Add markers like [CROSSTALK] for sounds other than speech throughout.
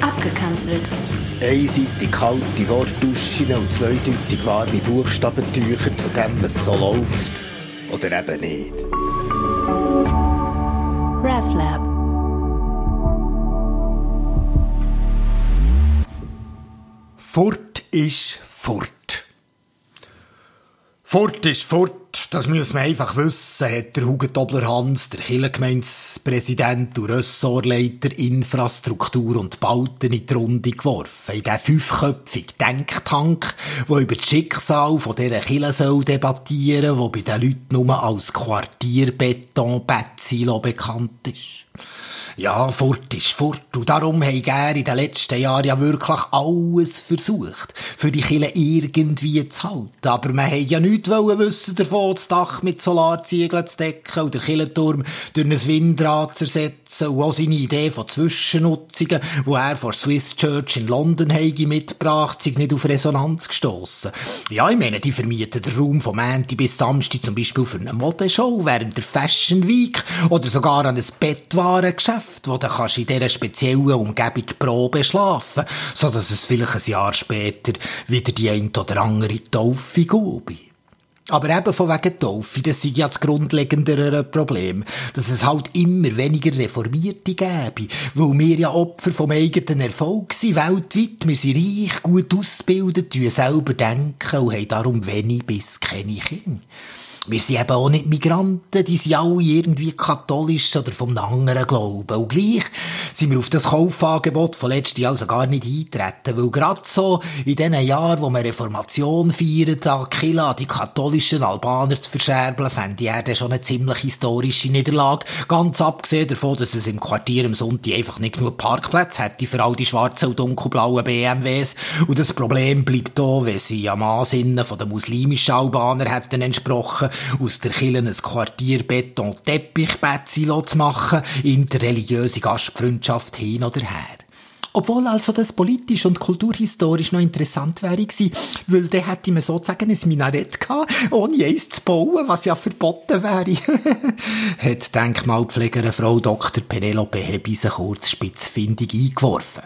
Abgekanzelt. Einseitig kalte Wortduschen und zweideutig warme Buchstabentücher zu dem, was so läuft. Oder eben nicht. RefLab. Furt ist fort. Furt ist fort, das muss man einfach wissen, hat der Hugo Dobler Hans, der Kirchengemeindepräsident und Ressortleiter Infrastruktur und Bauten in die Runde geworfen. In diesen fünfköpfigen Denktank, der über das Schicksal von dieser Kille soll debattieren, wo bei den Leuten nur als Quartierbeton-Betzilo bekannt ist. Ja, fort ist fort. Und darum haben er in den letzten Jahren ja wirklich alles versucht, für die Kille irgendwie zu halten. Aber man wollte ja nichts wissen davon, das Dach mit Solarziegeln zu decken oder Killenturm durch ein Windrad zu ersetzen und auch seine Idee von Zwischennutzungen, die er vor Swiss Church in London habe mitgebracht, sind nicht auf Resonanz gestossen. Ja, ich meine, die vermieten den Raum vom Montag bis Samstag zum Beispiel für eine Modeshow während der Fashion Week oder sogar an ein Bettwarengeschäft, wo du kannst in dieser speziellen Umgebung Probe schlafen, so dass es vielleicht ein Jahr später wieder die ein oder andere Taufe gäbe. Aber eben von wegen Taufe, das ist ja das grundlegendere Problem, dass es halt immer weniger Reformierte gäbe, weil wir ja Opfer vom eigenen Erfolg sind, weltweit. Wir sind reich, gut ausgebildet, tun selber denken und haben darum wenig bis keine Kinder. Wir sind eben auch nicht Migranten, die sind alle irgendwie katholisch oder vom anderen Glauben. Und gleich sind wir auf das Kaufangebot von letztem Jahr also gar nicht eintreten, weil gerade so in den Jahren, wo wir Reformation feiern, an Killa, die katholischen Albaner zu verscherbeln, fände ich er schon eine ziemlich historische Niederlage. Ganz abgesehen davon, dass es im Quartier am Sonntag einfach nicht genug Parkplätze hätte für all die schwarzen und dunkelblauen BMWs. Und das Problem bleibt da, wenn sie am Ansinnen den muslimischen Albaner hätten entsprochen, aus der Kirche ein Quartier Beton Teppichbetzi zu machen, interreligiöse Gastfreundschaft hin oder her. Obwohl also das politisch und kulturhistorisch noch interessant wäre gewesen, weil dann hätte man sozusagen ein Minarett gehabt, ohne eins zu bauen, was ja verboten wäre. [LAUGHS] hat die Denkmalpflegerin Frau Dr. Penelope Hebise kurz spitzfindig eingeworfen.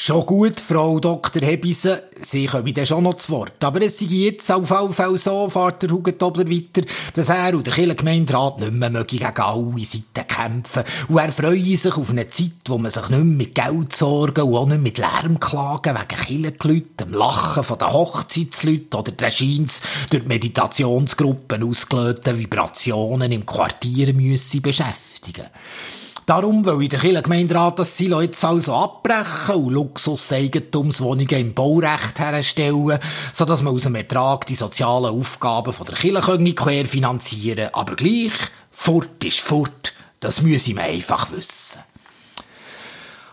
Schon gut, Frau Dr. Hebise, Sie kommen dann schon noch zu Wort. Aber es sei jetzt auf jeden Fall so, fährt der Hugentobler weiter, dass er und der Kirchengemeinderat nicht mehr gegen alle Seiten kämpfen. Und er freue sich auf eine Zeit, wo man sich nicht mehr mit Geld sorgen und auch nicht mit Lärmklagen wegen Kirchenleuten, dem Lachen von den Hochzeitsleuten oder der Scheins durch Meditationsgruppen ausgelösten Vibrationen im Quartier müsse beschäftigen. Darum will ich der Kirchengemeinderat das Silo jetzt also abbrechen und Luxus-Eigentumswohnungen im Baurecht herstellen, sodass man aus dem Ertrag die sozialen Aufgaben von der Kirche querfinanzieren Aber gleich, fort ist fort, das müsse man einfach wissen.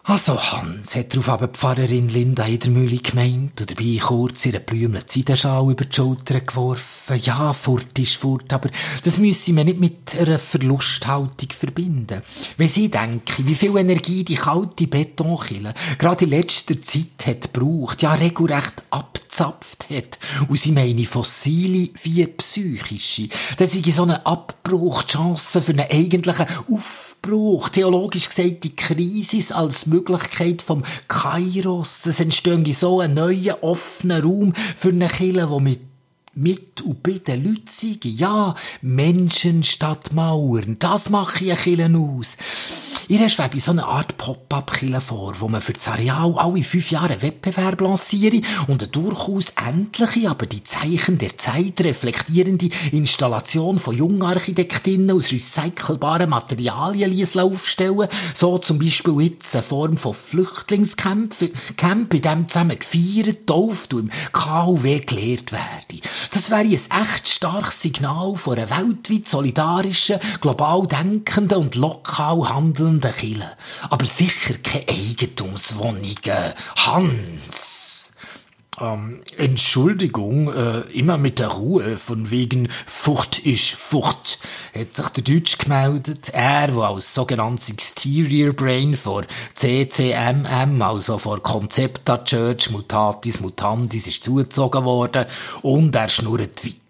Also Hans, hat darauf aber Pfarrerin Linda Edermühle gemeint und dabei kurz ihre Blümle Seidenschal über die Schulter geworfen. Ja, fort ist fort, aber das müsse man nicht mit einer Verlusthaltung verbinden. Wenn Sie denken, wie viel Energie die kalte Betonkille gerade in letzter Zeit hat gebraucht, ja regelrecht abzapft hat, und sie meine fossile wie psychische, dann sei so eine Abbruch die Chance für einen eigentlichen Aufbruch, theologisch gesagt die Krise als Möglichkeit vom Kairos. Es entstünde so ein neuer, offener Raum für eine Kirche, die mit mit und bei den Leuten sei. Ja, Menschen statt Mauern. Das mache ich Killen aus. Ihr schwebe so eine Art Pop-up-Kille vor, wo man für das Areal alle fünf Jahre einen Wettbewerb lanciere und eine durchaus endliche, aber die Zeichen der Zeit reflektierende Installation von jungen Architektinnen aus recycelbaren Materialien aufstellen. So zum Beispiel jetzt eine Form von Flüchtlingscamp, Camp, in dem zusammen gefeiert, tauft und im KW gelehrt werde. Das wäre ein echt starkes Signal von einer weltweit solidarischen, global denkenden und lokal handelnden Kirche. Aber sicher keine Eigentumswohnungen. Hans! Ähm, Entschuldigung, äh, immer mit der Ruhe, von wegen Furcht ist Furcht, hat sich der Deutsch gemeldet. Er, der als sogenanntes Exterior Brain vor CCMM, also vor Concepta Church Mutatis Mutandis, ist zugezogen worden und er schnurrt weiter.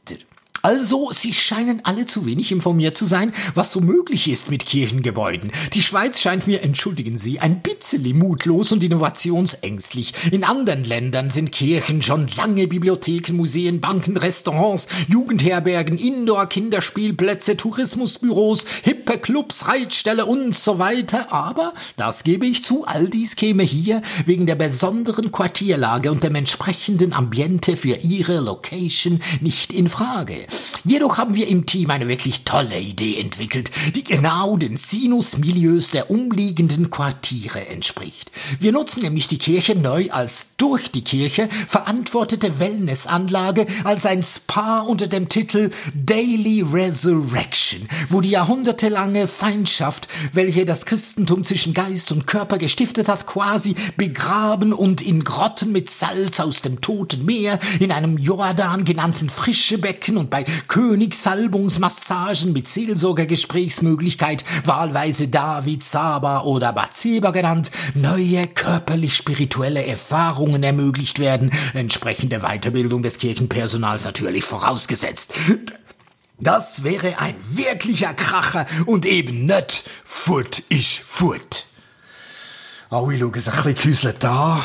Also, Sie scheinen alle zu wenig informiert zu sein, was so möglich ist mit Kirchengebäuden. Die Schweiz scheint mir, entschuldigen Sie, ein bisschen mutlos und innovationsängstlich. In anderen Ländern sind Kirchen schon lange Bibliotheken, Museen, Banken, Restaurants, Jugendherbergen, Indoor-Kinderspielplätze, Tourismusbüros, hippe Clubs, Reitställe und so weiter. Aber, das gebe ich zu, all dies käme hier wegen der besonderen Quartierlage und dem entsprechenden Ambiente für Ihre Location nicht in Frage. Jedoch haben wir im Team eine wirklich tolle Idee entwickelt, die genau den Sinusmilieus der umliegenden Quartiere entspricht. Wir nutzen nämlich die Kirche neu als durch die Kirche verantwortete Wellnessanlage, als ein Spa unter dem Titel Daily Resurrection, wo die jahrhundertelange Feindschaft, welche das Christentum zwischen Geist und Körper gestiftet hat, quasi begraben und in Grotten mit Salz aus dem Toten Meer, in einem Jordan genannten Frischebecken und bei Königssalbungsmassagen mit Seelsorgergesprächsmöglichkeit, wahlweise David, Saba oder Bathseba genannt, neue körperlich-spirituelle Erfahrungen ermöglicht werden, entsprechende Weiterbildung des Kirchenpersonals natürlich vorausgesetzt. Das wäre ein wirklicher Kracher und eben nicht Furt ist Furt. Alle schauen sich ein bisschen an,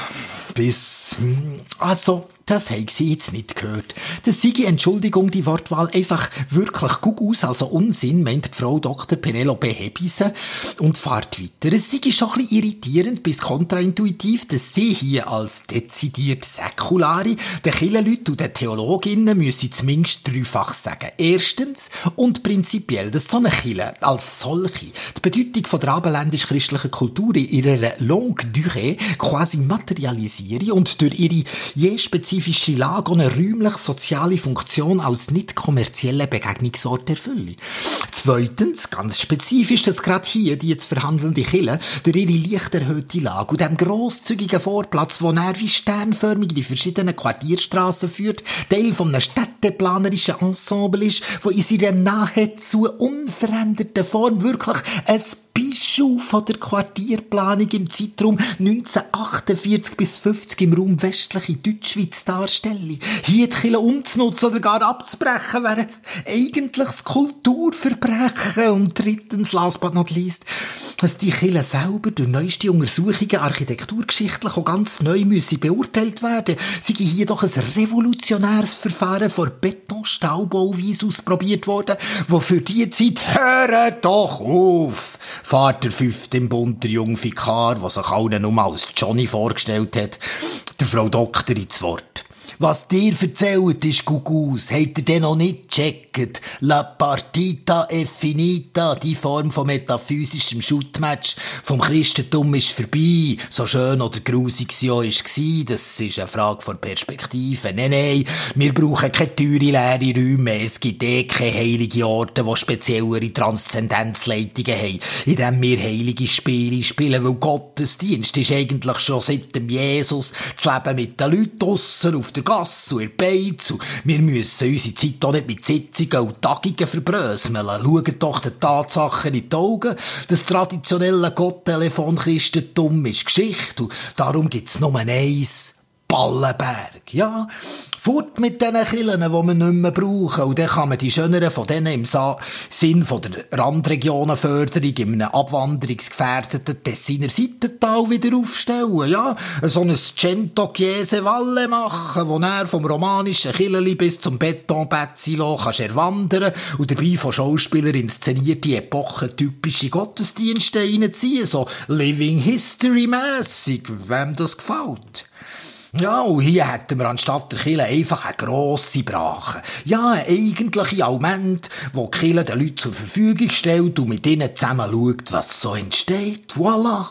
bis... hm, Also, das habe sie jetzt nicht gehört. Das sei, Entschuldigung, die Wortwahl einfach wirklich gut aus, also Unsinn, meint die Frau Dr. Penelope Hebise und fahrt weiter. Es sei schon ein irritierend bis kontraintuitiv, dass sie hier als dezidiert Säkulare den Kirchenleuten und den Theologinnen müssen zumindest dreifach sagen. Erstens und prinzipiell, dass so eine Kirche als solche die Bedeutung von der abendländisch-christlichen Kultur in ihrer Longue Durée quasi materialisiere und durch ihre je spezifische Lage und eine räumlich-soziale Funktion als nicht kommerzielle Begegnungsort erfülle. Zweitens, ganz spezifisch, dass gerade hier die jetzt verhandelnde Kille durch ihre leicht erhöhte Lage und dem grosszügigen Vorplatz, wo er wie sternförmig die verschiedenen Quartierstraßen führt, Teil von einem städteplanerischen Ensemble ist, wo in seiner nahezu unveränderten Form wirklich ein Bischof von der Quartierplanung im Zeitraum 1948 bis 50 im Raum westliche Deutschschweiz darstelle. Hier die Kirche umzunutzen oder gar abzubrechen, wäre eigentlich das Kulturverbrechen. Und drittens, last but not least, dass die Kirche selber durch neueste Untersuchungen architekturgeschichtlich auch ganz neu müsse beurteilt werden. Sie hier doch ein revolutionäres Verfahren vor Betonstaubauweise ausprobiert worden, wo für die Zeit, hört doch auf! Fährt der im Bund, der junge der sich allen nur als Johnny vorgestellt hat, der Frau Doktor ins Wort. Was dir erzählt ist, Gugus, habt ihr denn noch nicht gecheckt? La partita è finita, die Form von metaphysischem Shootmatch vom Christentum ist vorbei. So schön oder grusig sie auch war, das ist eine Frage von Perspektive. Nein, nein, wir brauchen keine teure leere Räume. Es gibt eh keine heiligen Orte, die speziellere Transzendenzleitungen haben, in denen wir heilige Spiele spielen, weil Gottesdienst ist eigentlich schon seit dem Jesus das Leben mit den Leuten draussen auf der Gasse und in der Beiz und wir müssen unsere Zeit auch nicht mit Sitzungen und Tagungen verbröseln. Schauen doch den Tatsachen in die Augen. Das traditionelle Gotttelefon-Christentum ist Geschichte und darum gibt's nur eins. Ballenberg. Ja, fort mit diesen Killen, die wir nicht mehr brauchen. Und dann kann man die schöneren von denen im Sinn von der Randregionenförderung in einem abwanderungsgefährdeten Tessiner Seitental wieder aufstellen. Ja, so ein Cento Chiese Valle machen, wo er vom romanischen Killeli bis zum Betonbetzilo kannst erwandern und dabei von Schauspielern inszenierte epochentypische Gottesdienste reinziehen. So Living History-mässig, wem das gefällt. Ja, und hier hätten wir anstatt der Kille einfach eine grosse Brache. Ja, eine eigentliche Alment, wo die Kille den Leuten zur Verfügung stellt und mit ihnen zusammen schaut, was so entsteht. Voilà.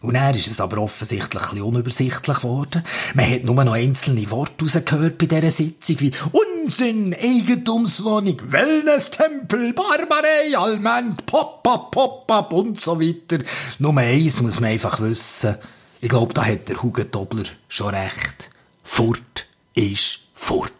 Und dann ist es aber offensichtlich ein unübersichtlich geworden. Man hat nur noch einzelne Worte rausgehört bei dieser Sitzung, wie Unsinn, Eigentumswohnung, Wellness-Tempel, Barbarei, Alment, Pop-up, Pop-up und so weiter. Nur eins muss man einfach wissen. Ich glaube, da hat der Hugo Dobler schon recht. Furt ist fort.